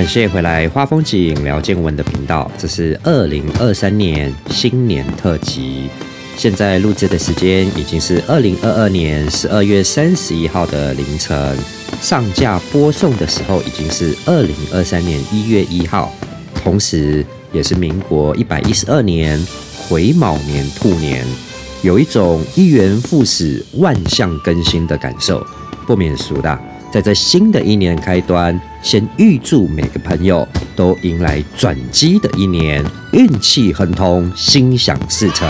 感谢回来花风景聊见闻的频道，这是二零二三年新年特辑。现在录制的时间已经是二零二二年十二月三十一号的凌晨，上架播送的时候已经是二零二三年一月一号，同时也是民国一百一十二年癸卯年兔年，有一种一元复始、万象更新的感受，不免俗的。在这新的一年开端，先预祝每个朋友都迎来转机的一年，运气亨通，心想事成。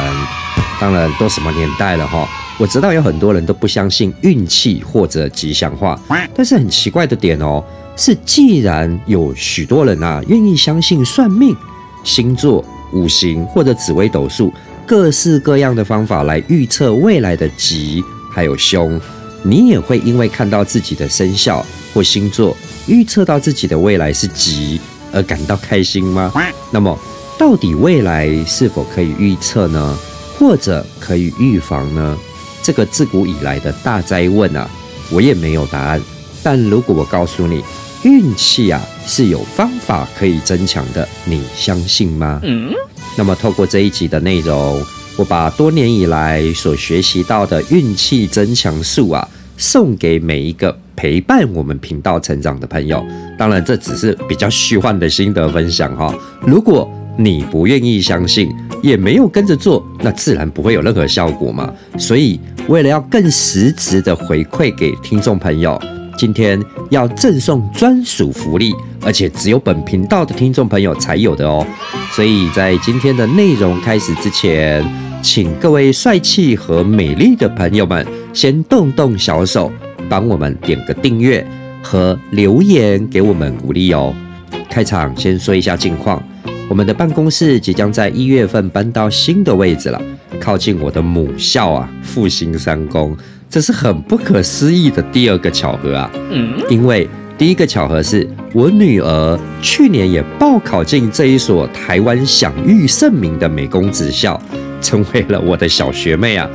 当然，都什么年代了哈？我知道有很多人都不相信运气或者吉祥话，但是很奇怪的点哦，是既然有许多人啊愿意相信算命、星座、五行或者紫微斗数，各式各样的方法来预测未来的吉还有凶。你也会因为看到自己的生肖或星座预测到自己的未来是吉而感到开心吗？那么，到底未来是否可以预测呢？或者可以预防呢？这个自古以来的大灾问啊，我也没有答案。但如果我告诉你，运气啊是有方法可以增强的，你相信吗？嗯。那么，透过这一集的内容。我把多年以来所学习到的运气增强术啊，送给每一个陪伴我们频道成长的朋友。当然，这只是比较虚幻的心得分享哈。如果你不愿意相信，也没有跟着做，那自然不会有任何效果嘛。所以，为了要更实质的回馈给听众朋友，今天要赠送专属福利，而且只有本频道的听众朋友才有的哦。所以在今天的内容开始之前。请各位帅气和美丽的朋友们先动动小手，帮我们点个订阅和留言，给我们鼓励哦。开场先说一下近况，我们的办公室即将在一月份搬到新的位置了，靠近我的母校啊，复兴三公。这是很不可思议的第二个巧合啊！嗯，因为第一个巧合是我女儿去年也报考进这一所台湾享誉盛名的美工职校。成为了我的小学妹啊！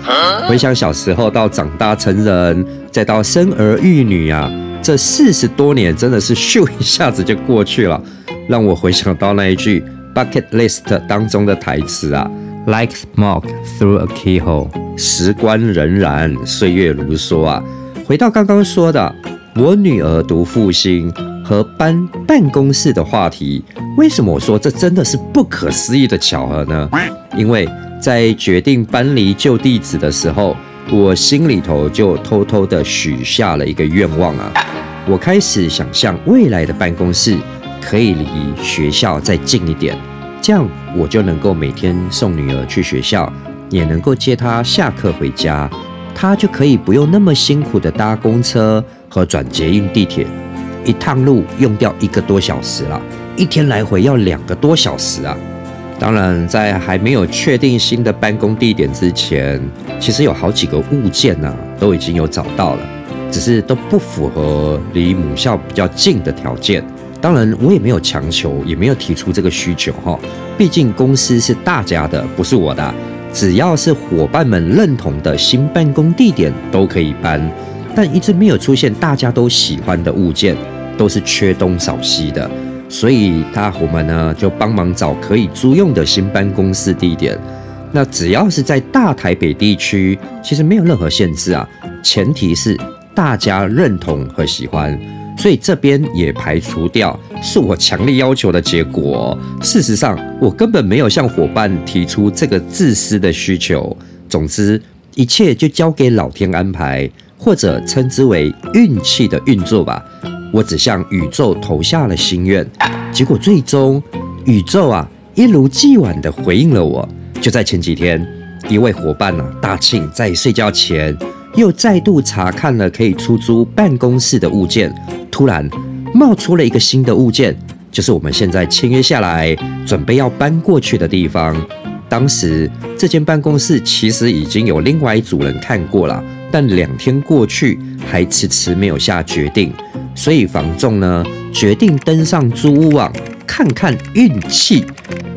回想小时候到长大成人，再到生儿育女啊，这四十多年真的是咻一下子就过去了，让我回想到那一句 bucket list 当中的台词啊，like smoke through a keyhole，时光荏苒，岁月如梭啊。回到刚刚说的，我女儿读复兴和搬办公室的话题，为什么我说这真的是不可思议的巧合呢？因为。在决定搬离旧地址的时候，我心里头就偷偷的许下了一个愿望啊！我开始想象未来的办公室可以离学校再近一点，这样我就能够每天送女儿去学校，也能够接她下课回家，她就可以不用那么辛苦的搭公车和转捷运地铁，一趟路用掉一个多小时了，一天来回要两个多小时啊！当然，在还没有确定新的办公地点之前，其实有好几个物件呢，都已经有找到了，只是都不符合离母校比较近的条件。当然，我也没有强求，也没有提出这个需求哈。毕竟公司是大家的，不是我的。只要是伙伴们认同的新办公地点都可以搬，但一直没有出现大家都喜欢的物件，都是缺东少西的。所以大伙们呢就帮忙找可以租用的新办公室地点。那只要是在大台北地区，其实没有任何限制啊，前提是大家认同和喜欢。所以这边也排除掉是我强烈要求的结果。事实上，我根本没有向伙伴提出这个自私的需求。总之，一切就交给老天安排，或者称之为运气的运作吧。我只向宇宙投下了心愿，结果最终宇宙啊一如既往的回应了我。就在前几天，一位伙伴呢大庆在睡觉前又再度查看了可以出租办公室的物件，突然冒出了一个新的物件，就是我们现在签约下来准备要搬过去的地方。当时这间办公室其实已经有另外一组人看过了，但两天过去还迟迟没有下决定。所以房仲呢决定登上租屋网看看运气，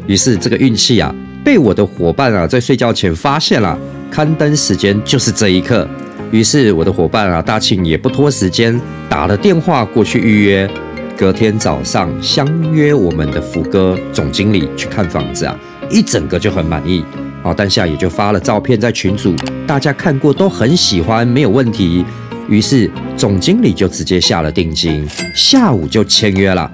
于是这个运气啊被我的伙伴啊在睡觉前发现了，刊登时间就是这一刻。于是我的伙伴啊大庆也不拖时间打了电话过去预约，隔天早上相约我们的福哥总经理去看房子啊，一整个就很满意。好，当下也就发了照片在群组，大家看过都很喜欢，没有问题。于是总经理就直接下了定金，下午就签约了。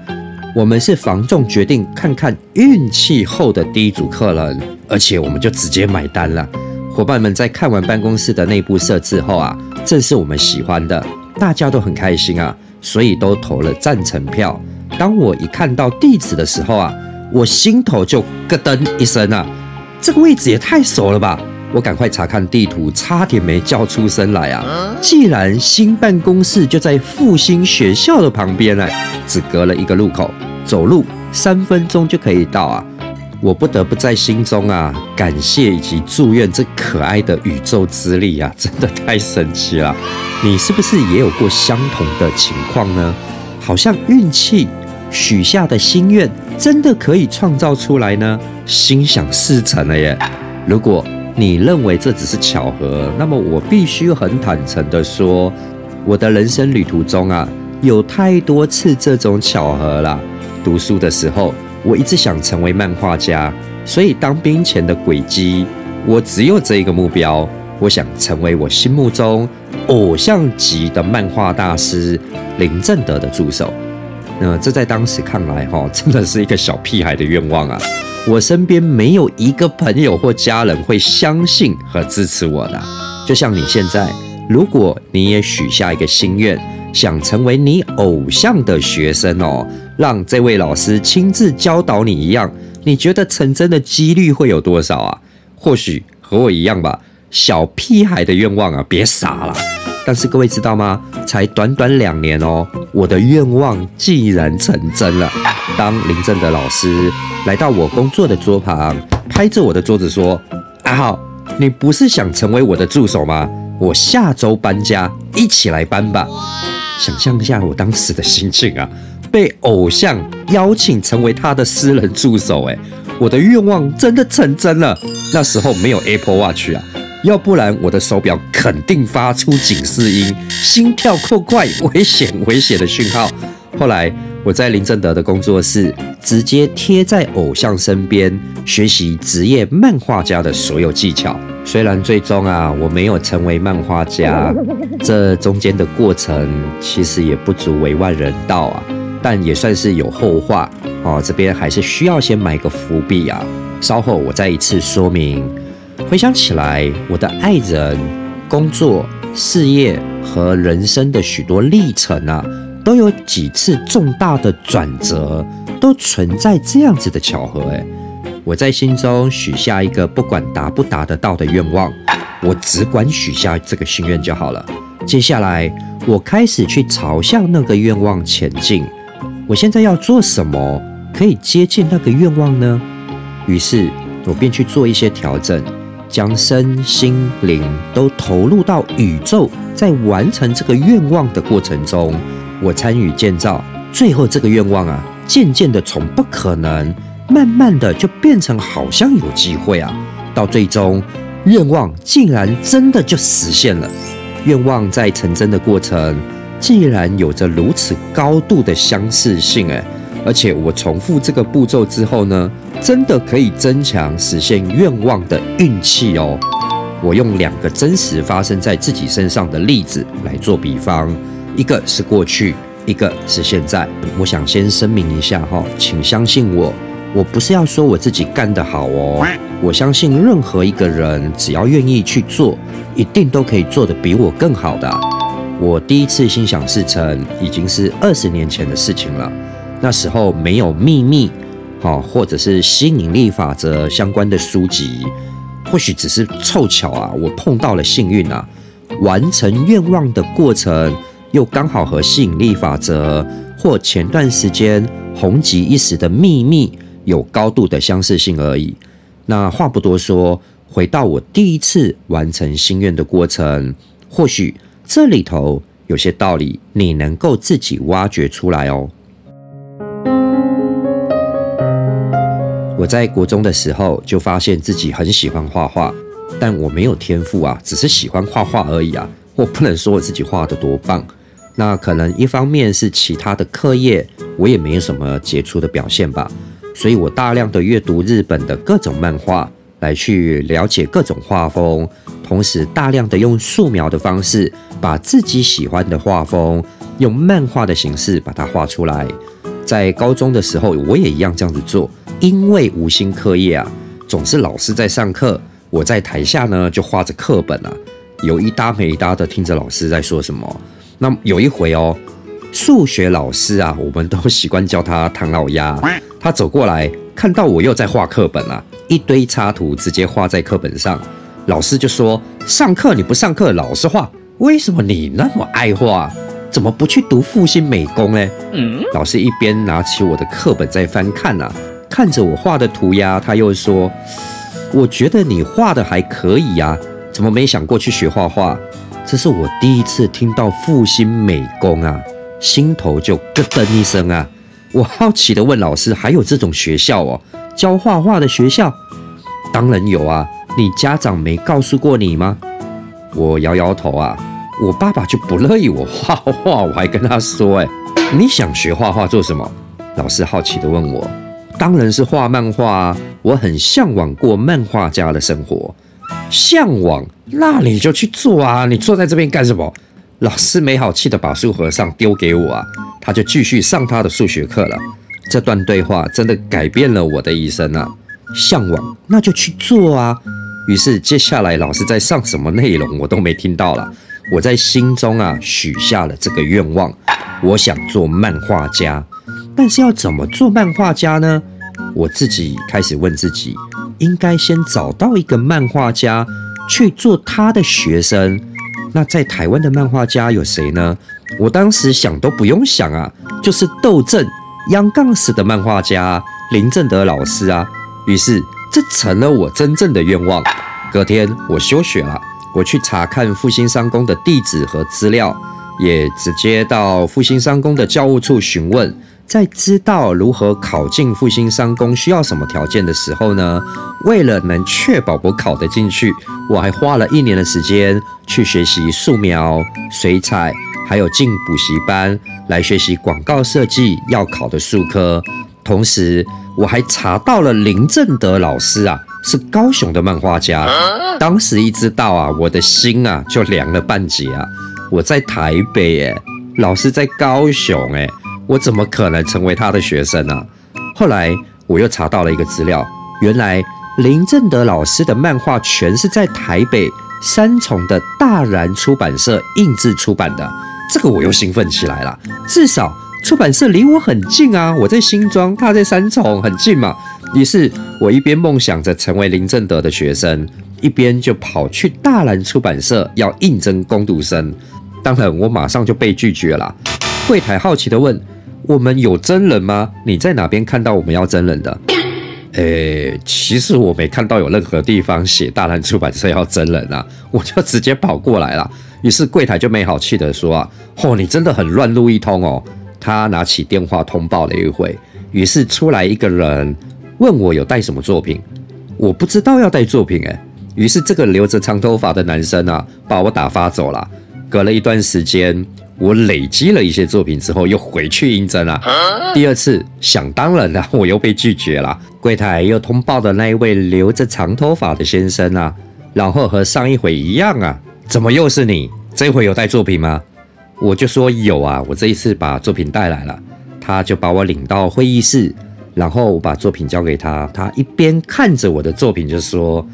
我们是房仲决定看看运气后的第一组客人，而且我们就直接买单了。伙伴们在看完办公室的内部设置后啊，正是我们喜欢的，大家都很开心啊，所以都投了赞成票。当我一看到地址的时候啊，我心头就咯噔一声啊，这个位置也太熟了吧！我赶快查看地图，差点没叫出声来啊！既然新办公室就在复兴学校的旁边呢，只隔了一个路口，走路三分钟就可以到啊！我不得不在心中啊感谢以及祝愿这可爱的宇宙之力啊，真的太神奇了！你是不是也有过相同的情况呢？好像运气许下的心愿真的可以创造出来呢？心想事成了耶！如果你认为这只是巧合，那么我必须很坦诚的说，我的人生旅途中啊，有太多次这种巧合了。读书的时候，我一直想成为漫画家，所以当兵前的轨迹，我只有这一个目标，我想成为我心目中偶像级的漫画大师林正德的助手。那这在当时看来，哈，真的是一个小屁孩的愿望啊。我身边没有一个朋友或家人会相信和支持我的，就像你现在，如果你也许下一个心愿，想成为你偶像的学生哦，让这位老师亲自教导你一样，你觉得成真的几率会有多少啊？或许和我一样吧，小屁孩的愿望啊，别傻了。但是各位知道吗？才短短两年哦，我的愿望竟然成真了。当林正的老师来到我工作的桌旁，拍着我的桌子说：“阿浩，你不是想成为我的助手吗？我下周搬家，一起来搬吧。”想象一下我当时的心情啊，被偶像邀请成为他的私人助手，哎，我的愿望真的成真了。那时候没有 Apple Watch 啊。要不然我的手表肯定发出警示音，心跳过快，危险危险的讯号。后来我在林正德的工作室，直接贴在偶像身边，学习职业漫画家的所有技巧。虽然最终啊，我没有成为漫画家，这中间的过程其实也不足为外人道啊，但也算是有后话哦。这边还是需要先埋个伏笔啊，稍后我再一次说明。回想起来，我的爱人、工作、事业和人生的许多历程啊，都有几次重大的转折，都存在这样子的巧合。诶，我在心中许下一个不管达不达得到的愿望，我只管许下这个心愿就好了。接下来，我开始去朝向那个愿望前进。我现在要做什么可以接近那个愿望呢？于是，我便去做一些调整。将身心灵都投入到宇宙，在完成这个愿望的过程中，我参与建造。最后，这个愿望啊，渐渐的从不可能，慢慢的就变成好像有机会啊。到最终，愿望竟然真的就实现了。愿望在成真的过程，竟然有着如此高度的相似性，诶，而且我重复这个步骤之后呢？真的可以增强实现愿望的运气哦！我用两个真实发生在自己身上的例子来做比方，一个是过去，一个是现在。我想先声明一下哈，请相信我，我不是要说我自己干得好哦。我相信任何一个人只要愿意去做，一定都可以做得比我更好的。我第一次心想事成已经是二十年前的事情了，那时候没有秘密。哦，或者是吸引力法则相关的书籍，或许只是凑巧啊，我碰到了幸运啊，完成愿望的过程又刚好和吸引力法则或前段时间红极一时的秘密有高度的相似性而已。那话不多说，回到我第一次完成心愿的过程，或许这里头有些道理你能够自己挖掘出来哦。我在国中的时候就发现自己很喜欢画画，但我没有天赋啊，只是喜欢画画而已啊。我不能说我自己画的多棒，那可能一方面是其他的课业我也没有什么杰出的表现吧，所以我大量的阅读日本的各种漫画，来去了解各种画风，同时大量的用素描的方式，把自己喜欢的画风用漫画的形式把它画出来。在高中的时候，我也一样这样子做，因为无心课业啊，总是老师在上课，我在台下呢就画着课本啊，有一搭没一搭的听着老师在说什么。那有一回哦。数学老师啊，我们都习惯叫他唐老鸭。他走过来，看到我又在画课本啊，一堆插图直接画在课本上。老师就说：“上课你不上课，老师画，为什么你那么爱画？怎么不去读复兴美工呢？”老师一边拿起我的课本在翻看啊，看着我画的涂鸦，他又说：“我觉得你画的还可以呀，怎么没想过去学画画？”这是我第一次听到复兴美工啊。心头就咯噔一声啊！我好奇的问老师：“还有这种学校哦？教画画的学校？”“当然有啊！你家长没告诉过你吗？”我摇摇头啊。我爸爸就不乐意我画画，我还跟他说：“哎，你想学画画做什么？”老师好奇的问我：“当然是画漫画啊！我很向往过漫画家的生活。向往？那你就去做啊！你坐在这边干什么？”老师没好气的把书和尚丢给我啊，他就继续上他的数学课了。这段对话真的改变了我的一生啊！向往，那就去做啊！于是接下来老师在上什么内容我都没听到了。我在心中啊许下了这个愿望，我想做漫画家。但是要怎么做漫画家呢？我自己开始问自己，应该先找到一个漫画家去做他的学生。那在台湾的漫画家有谁呢？我当时想都不用想啊，就是斗阵央杠式的漫画家林正德老师啊。于是这成了我真正的愿望。隔天我休学了，我去查看复兴商工的地址和资料，也直接到复兴商工的教务处询问。在知道如何考进复兴商工需要什么条件的时候呢？为了能确保我考得进去，我还花了一年的时间去学习素描、水彩，还有进补习班来学习广告设计要考的数科。同时，我还查到了林正德老师啊，是高雄的漫画家。当时一知道啊，我的心啊就凉了半截啊！我在台北诶，老师在高雄诶。我怎么可能成为他的学生呢？后来我又查到了一个资料，原来林正德老师的漫画全是在台北三重的大然出版社印制出版的。这个我又兴奋起来了，至少出版社离我很近啊！我在新庄，他在三重，很近嘛。于是我一边梦想着成为林正德的学生，一边就跑去大然出版社要应征攻读生。当然，我马上就被拒绝了。柜台好奇地问。我们有真人吗？你在哪边看到我们要真人的？诶，其实我没看到有任何地方写大蓝出版社要真人啊，我就直接跑过来了。于是柜台就没好气的说啊，哦，你真的很乱录一通哦。他拿起电话通报了一回，于是出来一个人问我有带什么作品，我不知道要带作品诶。于是这个留着长头发的男生啊，把我打发走了。隔了一段时间。我累积了一些作品之后，又回去应征了。第二次，想当然的，我又被拒绝了。柜台又通报的那一位留着长头发的先生啊，然后和上一回一样啊，怎么又是你？这回有带作品吗？我就说有啊，我这一次把作品带来了。他就把我领到会议室，然后我把作品交给他。他一边看着我的作品，就说。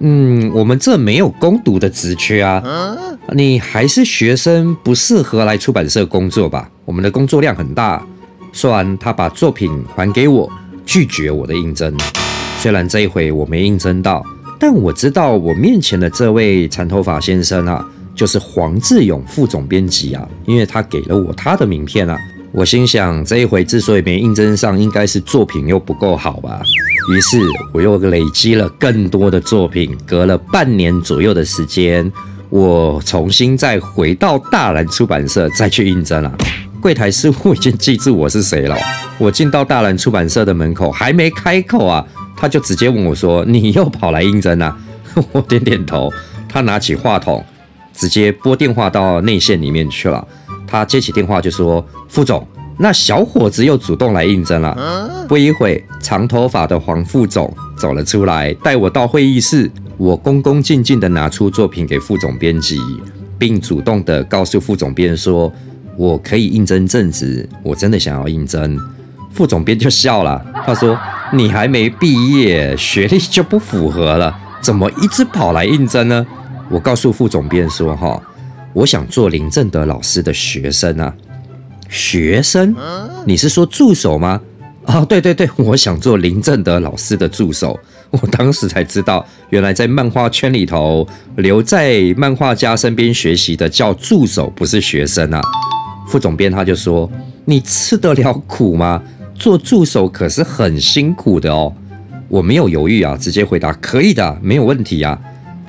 嗯，我们这没有攻读的职缺啊，你还是学生，不适合来出版社工作吧？我们的工作量很大。说完，他把作品还给我，拒绝我的应征。虽然这一回我没应征到，但我知道我面前的这位长头发先生啊，就是黄志勇副总编辑啊，因为他给了我他的名片啊。我心想，这一回之所以没应征上，应该是作品又不够好吧。于是我又累积了更多的作品，隔了半年左右的时间，我重新再回到大蓝出版社再去应征了。柜台师傅已经记住我是谁了。我进到大蓝出版社的门口，还没开口啊，他就直接问我说：“你又跑来应征啊？” 我点点头。他拿起话筒，直接拨电话到内线里面去了。他接起电话就说：“副总，那小伙子又主动来应征了。不一会，长头发的黄副总走了出来，带我到会议室。我恭恭敬敬地拿出作品给副总编辑，并主动地告诉副总编说：“我可以应征正职，我真的想要应征。”副总编就笑了，他说：“你还没毕业，学历就不符合了，怎么一直跑来应征呢？”我告诉副总编说：“哈，我想做林正德老师的学生啊。”学生？你是说助手吗？啊，对对对，我想做林正德老师的助手。我当时才知道，原来在漫画圈里头，留在漫画家身边学习的叫助手，不是学生啊。副总编他就说：“你吃得了苦吗？做助手可是很辛苦的哦。”我没有犹豫啊，直接回答：“可以的，没有问题啊。”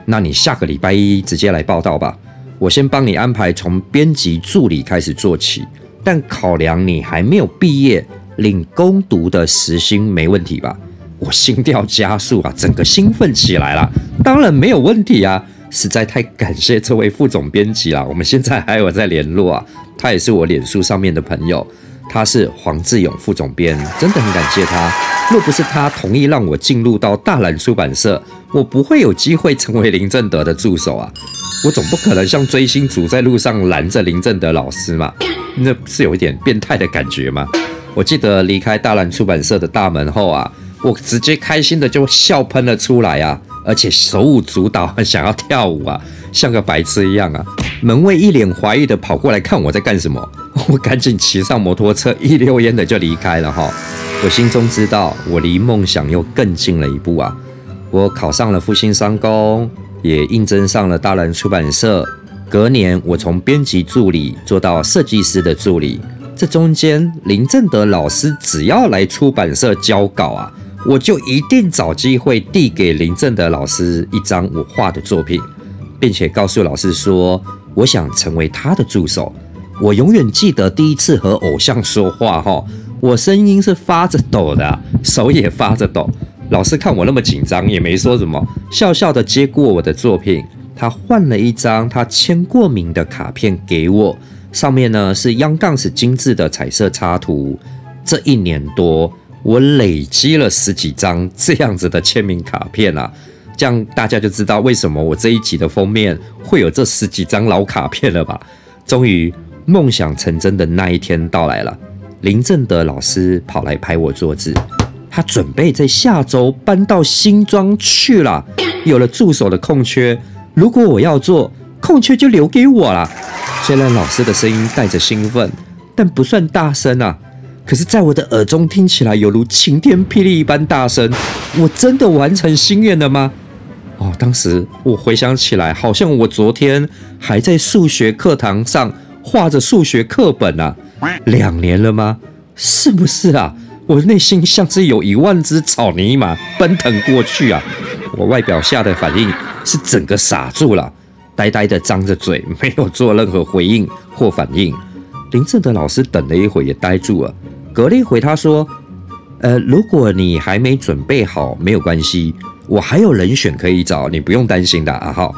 那你下个礼拜一直接来报道吧。我先帮你安排从编辑助理开始做起。但考量你还没有毕业，领攻读的时薪没问题吧？我心跳加速啊，整个兴奋起来了。当然没有问题啊！实在太感谢这位副总编辑了，我们现在还有在联络啊。他也是我脸书上面的朋友，他是黄志勇副总编，真的很感谢他。若不是他同意让我进入到大蓝出版社，我不会有机会成为林正德的助手啊。我总不可能像追星族在路上拦着林正德老师嘛。那是有一点变态的感觉吗？我记得离开大蓝出版社的大门后啊，我直接开心的就笑喷了出来啊，而且手舞足蹈，想要跳舞啊，像个白痴一样啊。门卫一脸怀疑的跑过来看我在干什么，我赶紧骑上摩托车，一溜烟的就离开了哈。我心中知道，我离梦想又更近了一步啊。我考上了复兴商工，也应征上了大蓝出版社。隔年，我从编辑助理做到设计师的助理。这中间，林正德老师只要来出版社交稿啊，我就一定找机会递给林正德老师一张我画的作品，并且告诉老师说，我想成为他的助手。我永远记得第一次和偶像说话，哈，我声音是发着抖的，手也发着抖。老师看我那么紧张，也没说什么，笑笑的接过我的作品。他换了一张他签过名的卡片给我，上面呢是央杠子精致的彩色插图。这一年多，我累积了十几张这样子的签名卡片啊，这样大家就知道为什么我这一集的封面会有这十几张老卡片了吧？终于梦想成真的那一天到来了，林正德老师跑来拍我桌子，他准备在下周搬到新庄去了，有了助手的空缺。如果我要做空缺，就留给我了。虽然老师的声音带着兴奋，但不算大声啊。可是，在我的耳中听起来犹如晴天霹雳一般大声。我真的完成心愿了吗？哦，当时我回想起来，好像我昨天还在数学课堂上画着数学课本啊。两年了吗？是不是啊？我内心像是有一万只草泥马奔腾过去啊。我外表下的反应。是整个傻住了，呆呆的张着嘴，没有做任何回应或反应。林正德老师等了一会也呆住了，隔了一会他说：“呃，如果你还没准备好，没有关系，我还有人选可以找，你不用担心的啊。”哈，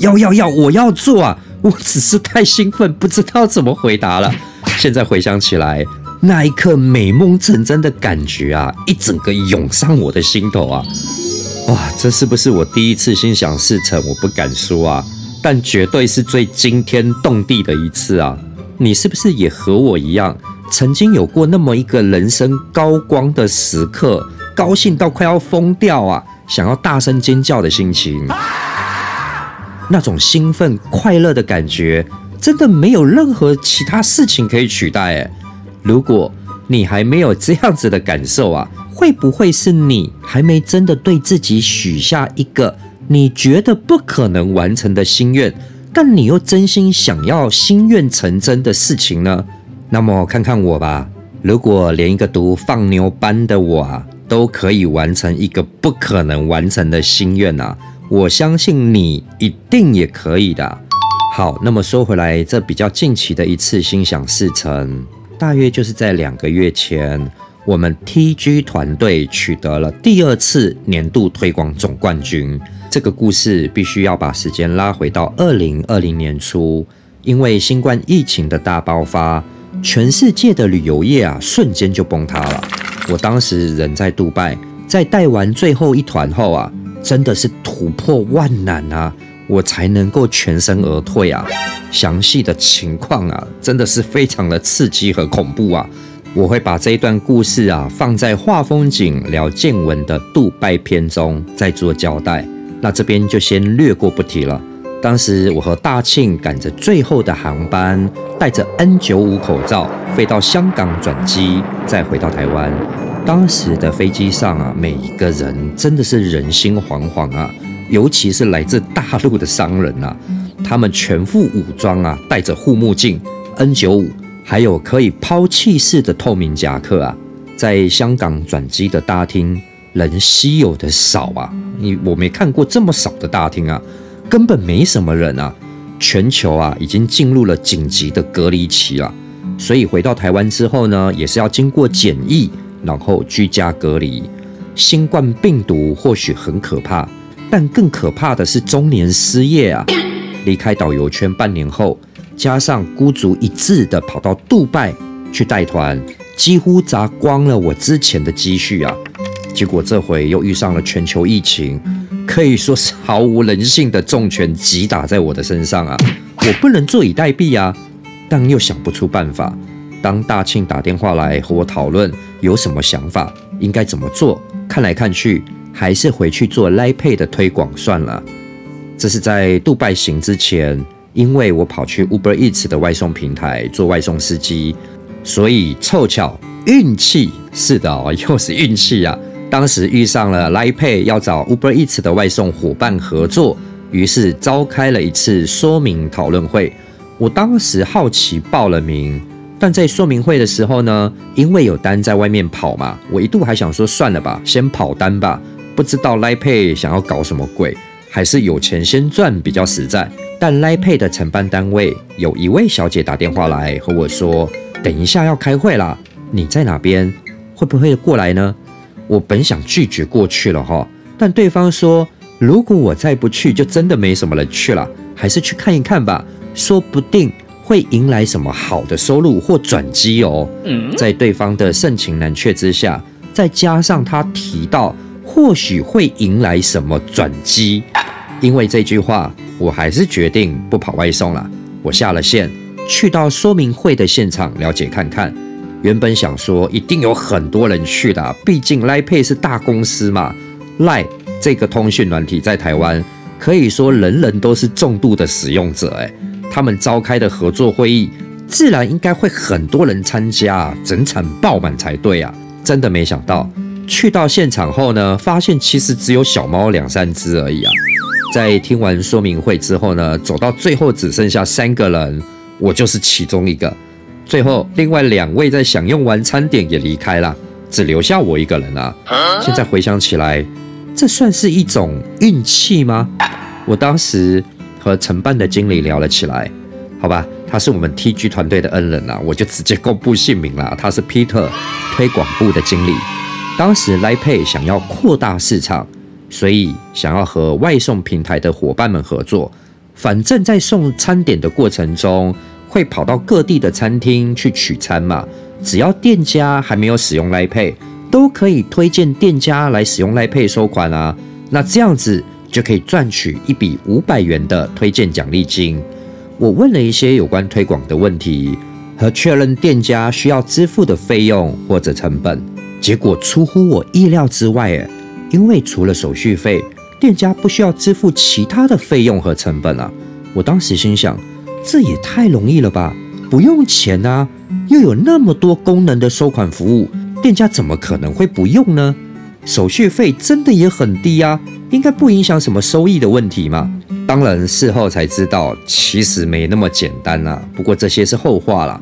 要要要，我要做啊！我只是太兴奋，不知道怎么回答了。现在回想起来，那一刻美梦成真的感觉啊，一整个涌上我的心头啊！哇，这是不是我第一次心想事成？我不敢说啊，但绝对是最惊天动地的一次啊！你是不是也和我一样，曾经有过那么一个人生高光的时刻，高兴到快要疯掉啊，想要大声尖叫的心情？那种兴奋快乐的感觉，真的没有任何其他事情可以取代。哎，如果你还没有这样子的感受啊！会不会是你还没真的对自己许下一个你觉得不可能完成的心愿，但你又真心想要心愿成真的事情呢？那么看看我吧，如果连一个读放牛班的我啊，都可以完成一个不可能完成的心愿啊，我相信你一定也可以的。好，那么说回来，这比较近期的一次心想事成，大约就是在两个月前。我们 TG 团队取得了第二次年度推广总冠军。这个故事必须要把时间拉回到二零二零年初，因为新冠疫情的大爆发，全世界的旅游业啊，瞬间就崩塌了。我当时人在杜拜，在带完最后一团后啊，真的是突破万难啊，我才能够全身而退啊。详细的情况啊，真的是非常的刺激和恐怖啊。我会把这一段故事啊，放在画风景聊见闻的杜拜篇中再做交代。那这边就先略过不提了。当时我和大庆赶着最后的航班，戴着 N95 口罩飞到香港转机，再回到台湾。当时的飞机上啊，每一个人真的是人心惶惶啊，尤其是来自大陆的商人啊，他们全副武装啊，戴着护目镜、N95，还有可以抛弃式的透明夹克啊，在香港转机的大厅，人稀有的少啊，你我没看过这么少的大厅啊，根本没什么人啊，全球啊已经进入了紧急的隔离期了，所以回到台湾之后呢，也是要经过检疫。然后居家隔离，新冠病毒或许很可怕，但更可怕的是中年失业啊！离开导游圈半年后，加上孤注一掷的跑到杜拜去带团，几乎砸光了我之前的积蓄啊！结果这回又遇上了全球疫情，可以说是毫无人性的重拳击打在我的身上啊！我不能坐以待毙啊，但又想不出办法。当大庆打电话来和我讨论有什么想法，应该怎么做，看来看去还是回去做 Lie Pay 的推广算了。这是在杜拜行之前，因为我跑去 Uber Eats 的外送平台做外送司机，所以凑巧运气是的，又是运气啊！当时遇上了 Lie Pay 要找 Uber Eats 的外送伙伴合作，于是召开了一次说明讨论会。我当时好奇报了名。但在说明会的时候呢，因为有单在外面跑嘛，我一度还想说算了吧，先跑单吧。不知道 Line Pay 想要搞什么鬼，还是有钱先赚比较实在。但 Line Pay 的承办单位有一位小姐打电话来和我说，等一下要开会啦，你在哪边？会不会过来呢？我本想拒绝过去了哈，但对方说，如果我再不去，就真的没什么人去了，还是去看一看吧，说不定。会迎来什么好的收入或转机哦？在对方的盛情难却之下，再加上他提到或许会迎来什么转机，因为这句话，我还是决定不跑外送了。我下了线，去到说明会的现场了解看看。原本想说一定有很多人去的，毕竟 Line 是大公司嘛。Line 这个通讯软体在台湾可以说人人都是重度的使用者，哎。他们召开的合作会议，自然应该会很多人参加，整场爆满才对啊！真的没想到，去到现场后呢，发现其实只有小猫两三只而已啊！在听完说明会之后呢，走到最后只剩下三个人，我就是其中一个。最后，另外两位在享用完餐点也离开了，只留下我一个人啊！现在回想起来，这算是一种运气吗？我当时。和承办的经理聊了起来，好吧，他是我们 TG 团队的恩人啊，我就直接公布姓名了，他是 Peter，推广部的经理。当时 l i p a y 想要扩大市场，所以想要和外送平台的伙伴们合作。反正，在送餐点的过程中，会跑到各地的餐厅去取餐嘛，只要店家还没有使用 l i p a y 都可以推荐店家来使用 l i p a y 收款啊。那这样子。就可以赚取一笔五百元的推荐奖励金。我问了一些有关推广的问题和确认店家需要支付的费用或者成本，结果出乎我意料之外诶，因为除了手续费，店家不需要支付其他的费用和成本啊！我当时心想，这也太容易了吧，不用钱啊，又有那么多功能的收款服务，店家怎么可能会不用呢？手续费真的也很低啊。应该不影响什么收益的问题嘛？当然，事后才知道，其实没那么简单啊。不过这些是后话了。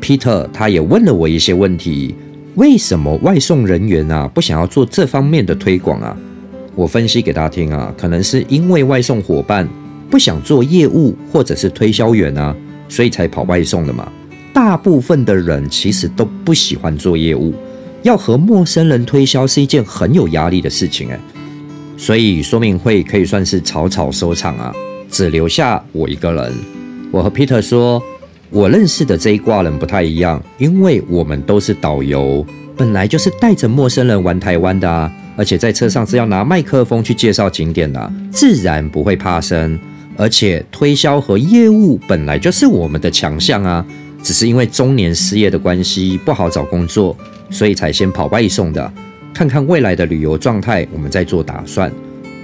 Peter 他也问了我一些问题，为什么外送人员啊不想要做这方面的推广啊？我分析给大家听啊，可能是因为外送伙伴不想做业务或者是推销员啊，所以才跑外送的嘛。大部分的人其实都不喜欢做业务，要和陌生人推销是一件很有压力的事情哎。所以说明会可以算是草草收场啊，只留下我一个人。我和 Peter 说，我认识的这一挂人不太一样，因为我们都是导游，本来就是带着陌生人玩台湾的啊，而且在车上是要拿麦克风去介绍景点的，自然不会怕生。而且推销和业务本来就是我们的强项啊，只是因为中年失业的关系不好找工作，所以才先跑外送的。看看未来的旅游状态，我们再做打算。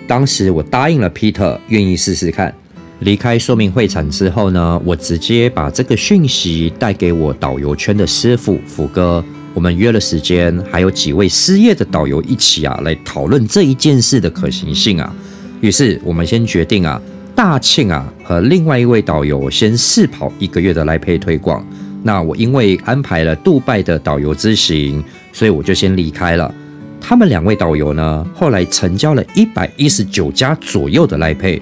当时我答应了 Peter，愿意试试看。离开说明会场之后呢，我直接把这个讯息带给我导游圈的师傅福哥。我们约了时间，还有几位失业的导游一起啊，来讨论这一件事的可行性啊。于是我们先决定啊。大庆啊，和另外一位导游先试跑一个月的来配推广。那我因为安排了杜拜的导游之行，所以我就先离开了。他们两位导游呢，后来成交了一百一十九家左右的来配。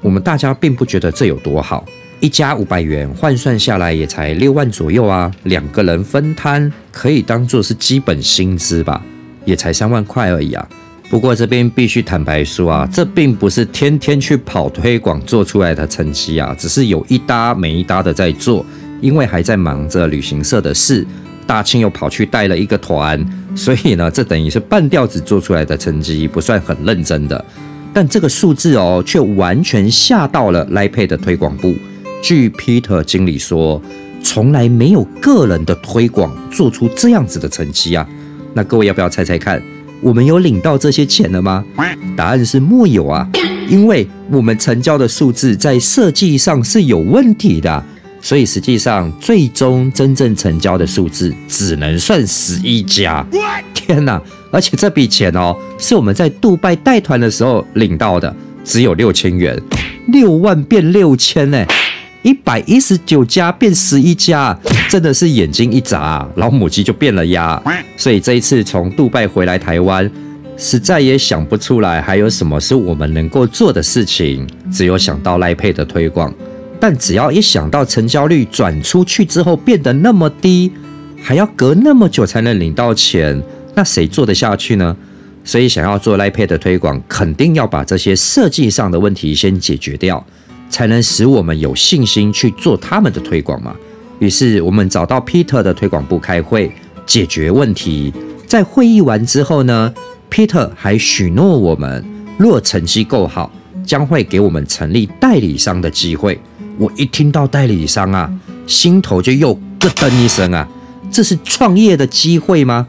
我们大家并不觉得这有多好，一家五百元换算下来也才六万左右啊，两个人分摊可以当做是基本薪资吧，也才三万块而已啊。不过这边必须坦白说啊，这并不是天天去跑推广做出来的成绩啊，只是有一搭没一搭的在做，因为还在忙着旅行社的事，大庆又跑去带了一个团，所以呢，这等于是半吊子做出来的成绩，不算很认真的。但这个数字哦，却完全吓到了 l i p a 的推广部。据 Peter 经理说，从来没有个人的推广做出这样子的成绩啊。那各位要不要猜猜看？我们有领到这些钱了吗？答案是木有啊，因为我们成交的数字在设计上是有问题的，所以实际上最终真正成交的数字只能算十一家。天哪！而且这笔钱哦，是我们在杜拜带团的时候领到的，只有六千元，六万变六千呢。一百一十九家变十一家，真的是眼睛一眨，老母鸡就变了鸭。所以这一次从杜拜回来台湾，实在也想不出来还有什么是我们能够做的事情，只有想到赖配的推广。但只要一想到成交率转出去之后变得那么低，还要隔那么久才能领到钱，那谁做得下去呢？所以想要做赖配的推广，肯定要把这些设计上的问题先解决掉。才能使我们有信心去做他们的推广嘛？于是我们找到 Peter 的推广部开会解决问题。在会议完之后呢，Peter 还许诺我们，若成绩够好，将会给我们成立代理商的机会。我一听到代理商啊，心头就又咯噔一声啊！这是创业的机会吗？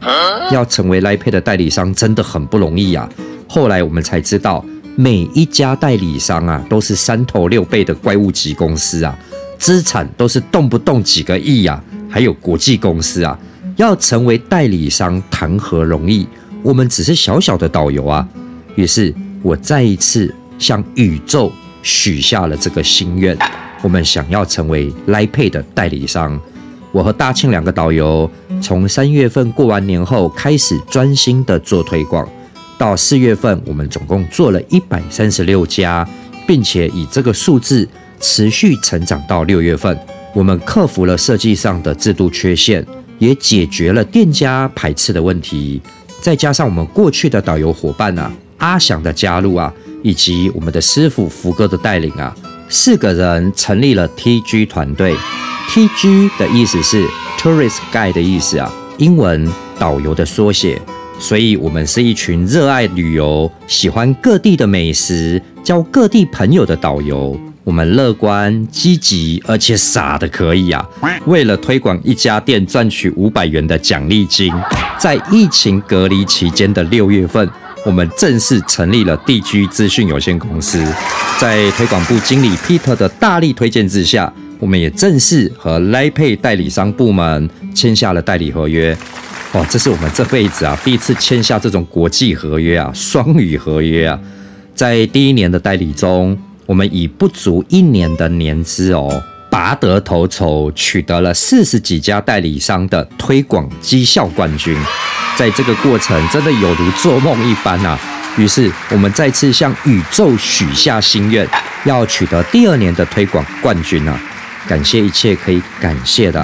要成为 l i p a 的代理商真的很不容易啊！后来我们才知道。每一家代理商啊，都是三头六臂的怪物级公司啊，资产都是动不动几个亿呀，还有国际公司啊，要成为代理商谈何容易？我们只是小小的导游啊。于是我再一次向宇宙许下了这个心愿，我们想要成为来配的代理商。我和大庆两个导游，从三月份过完年后开始专心的做推广。到四月份，我们总共做了一百三十六家，并且以这个数字持续成长到六月份。我们克服了设计上的制度缺陷，也解决了店家排斥的问题。再加上我们过去的导游伙伴啊，阿翔的加入啊，以及我们的师傅福哥的带领啊，四个人成立了 TG 团队。TG 的意思是 Tourist Guide 的意思啊，英文导游的缩写。所以，我们是一群热爱旅游、喜欢各地的美食、交各地朋友的导游。我们乐观、积极，而且傻的可以啊！为了推广一家店，赚取五百元的奖励金。在疫情隔离期间的六月份，我们正式成立了地居资讯有限公司。在推广部经理 Peter 的大力推荐之下，我们也正式和 Lipay 代理商部门签下了代理合约。哦，这是我们这辈子啊第一次签下这种国际合约啊，双语合约啊。在第一年的代理中，我们以不足一年的年资哦，拔得头筹，取得了四十几家代理商的推广绩效冠军。在这个过程，真的有如做梦一般啊。于是，我们再次向宇宙许下心愿，要取得第二年的推广冠军啊！感谢一切可以感谢的。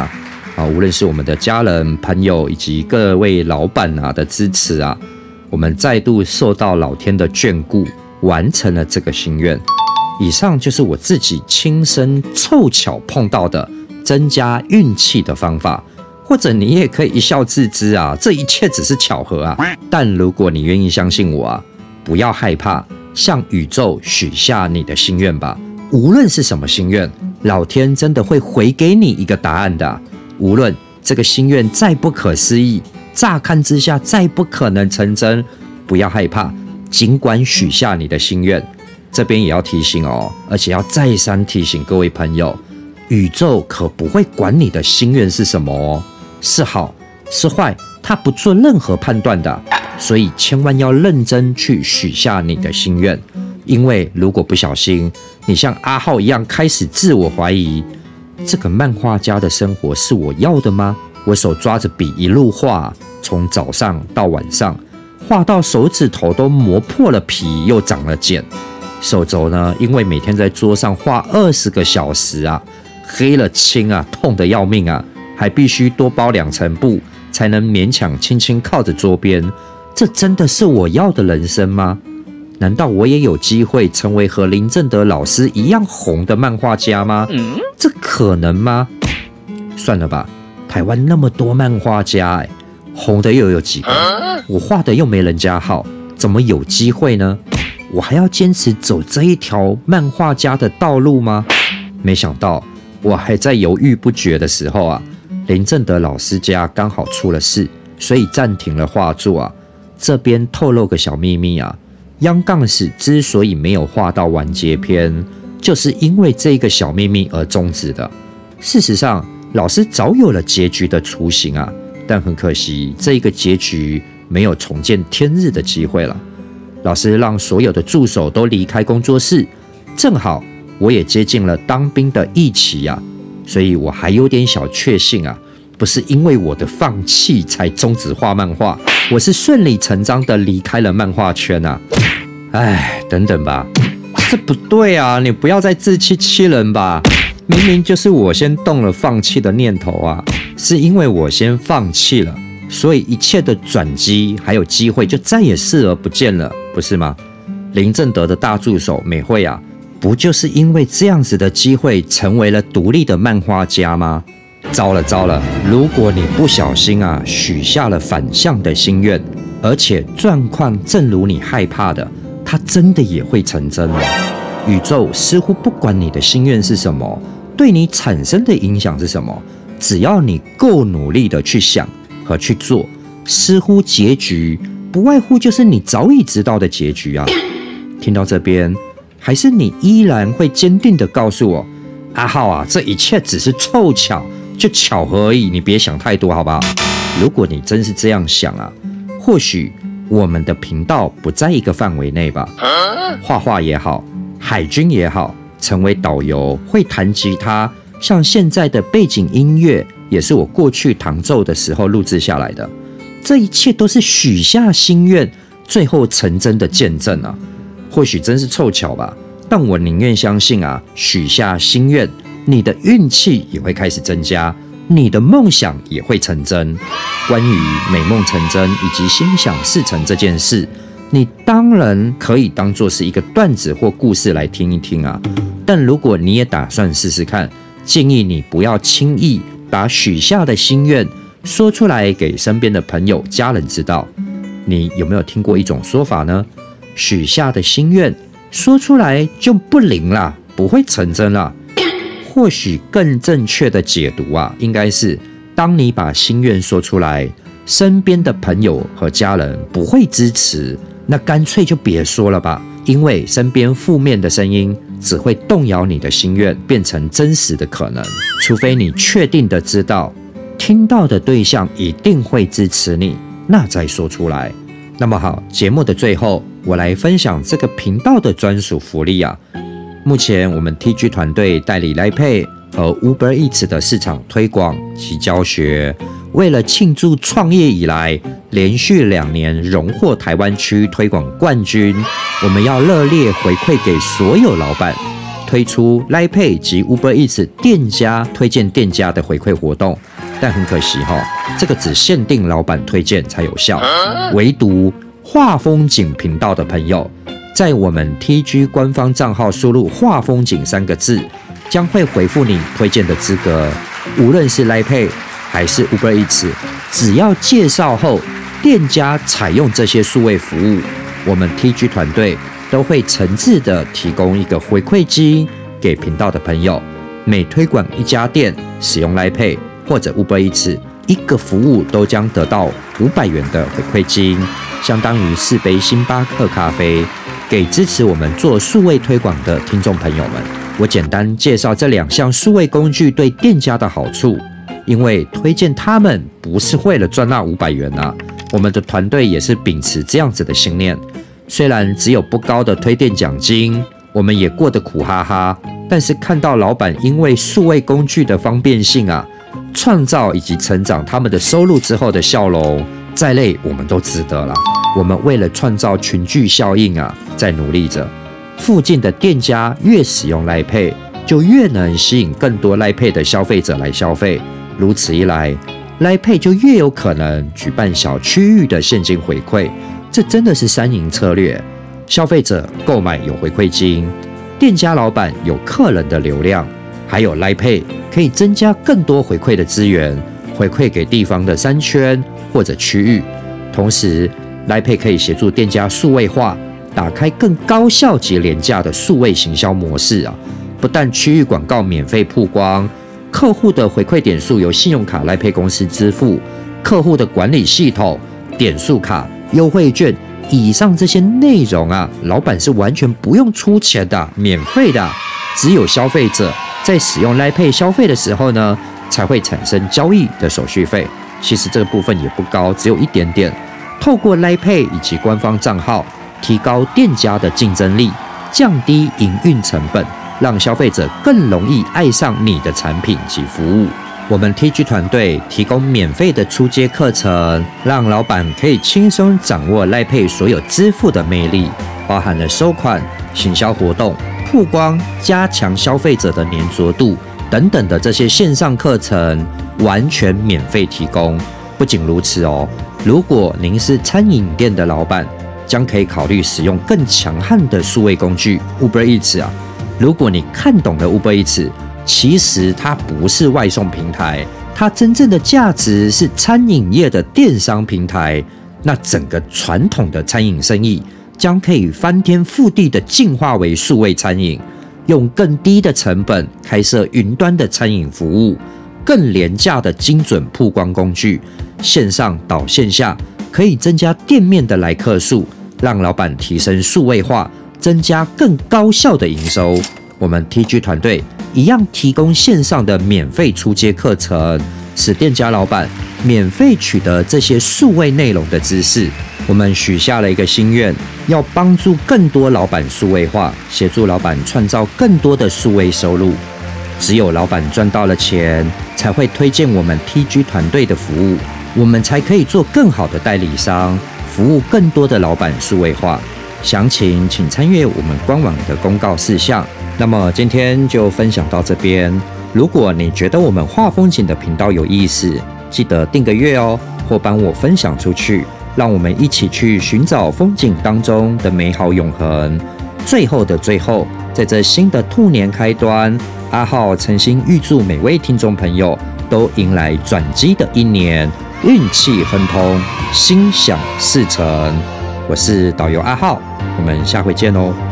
啊，无论是我们的家人、朋友以及各位老板啊的支持啊，我们再度受到老天的眷顾，完成了这个心愿。以上就是我自己亲身凑巧碰到的增加运气的方法，或者你也可以一笑置之啊，这一切只是巧合啊。但如果你愿意相信我啊，不要害怕，向宇宙许下你的心愿吧。无论是什么心愿，老天真的会回给你一个答案的。无论这个心愿再不可思议，乍看之下再不可能成真，不要害怕，尽管许下你的心愿。这边也要提醒哦，而且要再三提醒各位朋友，宇宙可不会管你的心愿是什么哦，是好是坏，他不做任何判断的。所以千万要认真去许下你的心愿，因为如果不小心，你像阿浩一样开始自我怀疑，这个漫画家的生活是我要的吗？我手抓着笔一路画，从早上到晚上，画到手指头都磨破了皮，又长了茧。手肘呢，因为每天在桌上画二十个小时啊，黑了青啊，痛得要命啊，还必须多包两层布，才能勉强轻轻靠着桌边。这真的是我要的人生吗？难道我也有机会成为和林正德老师一样红的漫画家吗？这可能吗？算了吧，台湾那么多漫画家，哎，红的又有几个？我画的又没人家好，怎么有机会呢？我还要坚持走这一条漫画家的道路吗？没想到我还在犹豫不决的时候啊，林正德老师家刚好出了事，所以暂停了画作啊。这边透露个小秘密啊，央杠史之所以没有画到完结篇，就是因为这个小秘密而终止的。事实上，老师早有了结局的雏形啊，但很可惜，这一个结局没有重见天日的机会了。老师让所有的助手都离开工作室，正好我也接近了当兵的义气呀，所以我还有点小确幸啊，不是因为我的放弃才终止画漫画，我是顺理成章的离开了漫画圈啊。哎，等等吧，这不对啊，你不要再自欺欺人吧，明明就是我先动了放弃的念头啊，是因为我先放弃了。所以一切的转机还有机会就再也视而不见了，不是吗？林正德的大助手美惠啊，不就是因为这样子的机会成为了独立的漫画家吗？糟了糟了！如果你不小心啊许下了反向的心愿，而且状况正如你害怕的，它真的也会成真。宇宙似乎不管你的心愿是什么，对你产生的影响是什么，只要你够努力的去想。和去做，似乎结局不外乎就是你早已知道的结局啊！听到这边，还是你依然会坚定的告诉我，阿浩啊，这一切只是凑巧，就巧合而已，你别想太多，好不好？如果你真是这样想啊，或许我们的频道不在一个范围内吧。画画也好，海军也好，成为导游，会弹吉他，像现在的背景音乐。也是我过去弹奏的时候录制下来的，这一切都是许下心愿，最后成真的见证啊！或许真是凑巧吧，但我宁愿相信啊，许下心愿，你的运气也会开始增加，你的梦想也会成真。关于美梦成真以及心想事成这件事，你当然可以当做是一个段子或故事来听一听啊。但如果你也打算试试看，建议你不要轻易。把许下的心愿说出来给身边的朋友、家人知道。你有没有听过一种说法呢？许下的心愿说出来就不灵了，不会成真了。或许更正确的解读啊，应该是：当你把心愿说出来，身边的朋友和家人不会支持，那干脆就别说了吧。因为身边负面的声音。只会动摇你的心愿变成真实的可能，除非你确定的知道听到的对象一定会支持你，那再说出来。那么好，节目的最后，我来分享这个频道的专属福利啊！目前我们 TG 团队代理 Lipay 和 Uber Eats 的市场推广及教学。为了庆祝创业以来连续两年荣获台湾区推广冠军，我们要热烈回馈给所有老板，推出 Line Pay 及 Uber Eats 店家推荐店家的回馈活动。但很可惜哈，这个只限定老板推荐才有效，唯独画风景频道的朋友，在我们 TG 官方账号输入“画风景”三个字，将会回复你推荐的资格。无论是 Line Pay 还是 Uber Eats，只要介绍后店家采用这些数位服务，我们 TG 团队都会诚挚的提供一个回馈金给频道的朋友。每推广一家店使用 LyPay 或者 Uber Eats，一个服务都将得到五百元的回馈金，相当于四杯星巴克咖啡。给支持我们做数位推广的听众朋友们，我简单介绍这两项数位工具对店家的好处。因为推荐他们不是为了赚那五百元啊，我们的团队也是秉持这样子的信念。虽然只有不高的推荐奖金，我们也过得苦哈哈，但是看到老板因为数位工具的方便性啊，创造以及成长他们的收入之后的笑容，再累我们都值得了。我们为了创造群聚效应啊，在努力着。附近的店家越使用赖配，就越能吸引更多赖配的消费者来消费。如此一来，赖配就越有可能举办小区域的现金回馈。这真的是三赢策略：消费者购买有回馈金，店家老板有客人的流量，还有赖配可以增加更多回馈的资源，回馈给地方的商圈或者区域。同时，来配可以协助店家数位化，打开更高效及廉价的数位行销模式啊！不但区域广告免费曝光，客户的回馈点数由信用卡来配公司支付，客户的管理系统、点数卡、优惠券，以上这些内容啊，老板是完全不用出钱的，免费的。只有消费者在使用来配消费的时候呢，才会产生交易的手续费。其实这个部分也不高，只有一点点。透过 Line Pay 以及官方账号，提高店家的竞争力，降低营运成本，让消费者更容易爱上你的产品及服务。我们 TG 团队提供免费的出街课程，让老板可以轻松掌握 Line Pay 所有支付的魅力，包含了收款、行销活动、曝光、加强消费者的粘着度等等的这些线上课程，完全免费提供。不仅如此哦。如果您是餐饮店的老板，将可以考虑使用更强悍的数位工具 Uber Eats 啊。如果你看懂了 Uber Eats，其实它不是外送平台，它真正的价值是餐饮业的电商平台。那整个传统的餐饮生意将可以翻天覆地的进化为数位餐饮，用更低的成本开设云端的餐饮服务，更廉价的精准曝光工具。线上到线下，可以增加店面的来客数，让老板提升数位化，增加更高效的营收。我们 TG 团队一样提供线上的免费出街课程，使店家老板免费取得这些数位内容的知识。我们许下了一个心愿，要帮助更多老板数位化，协助老板创造更多的数位收入。只有老板赚到了钱，才会推荐我们 TG 团队的服务。我们才可以做更好的代理商，服务更多的老板数位化。详情请参阅我们官网的公告事项。那么今天就分享到这边。如果你觉得我们画风景的频道有意思，记得订个月哦，或帮我分享出去，让我们一起去寻找风景当中的美好永恒。最后的最后，在这新的兔年开端，阿浩诚心预祝每位听众朋友都迎来转机的一年。运气亨通，心想事成。我是导游阿浩，我们下回见喽。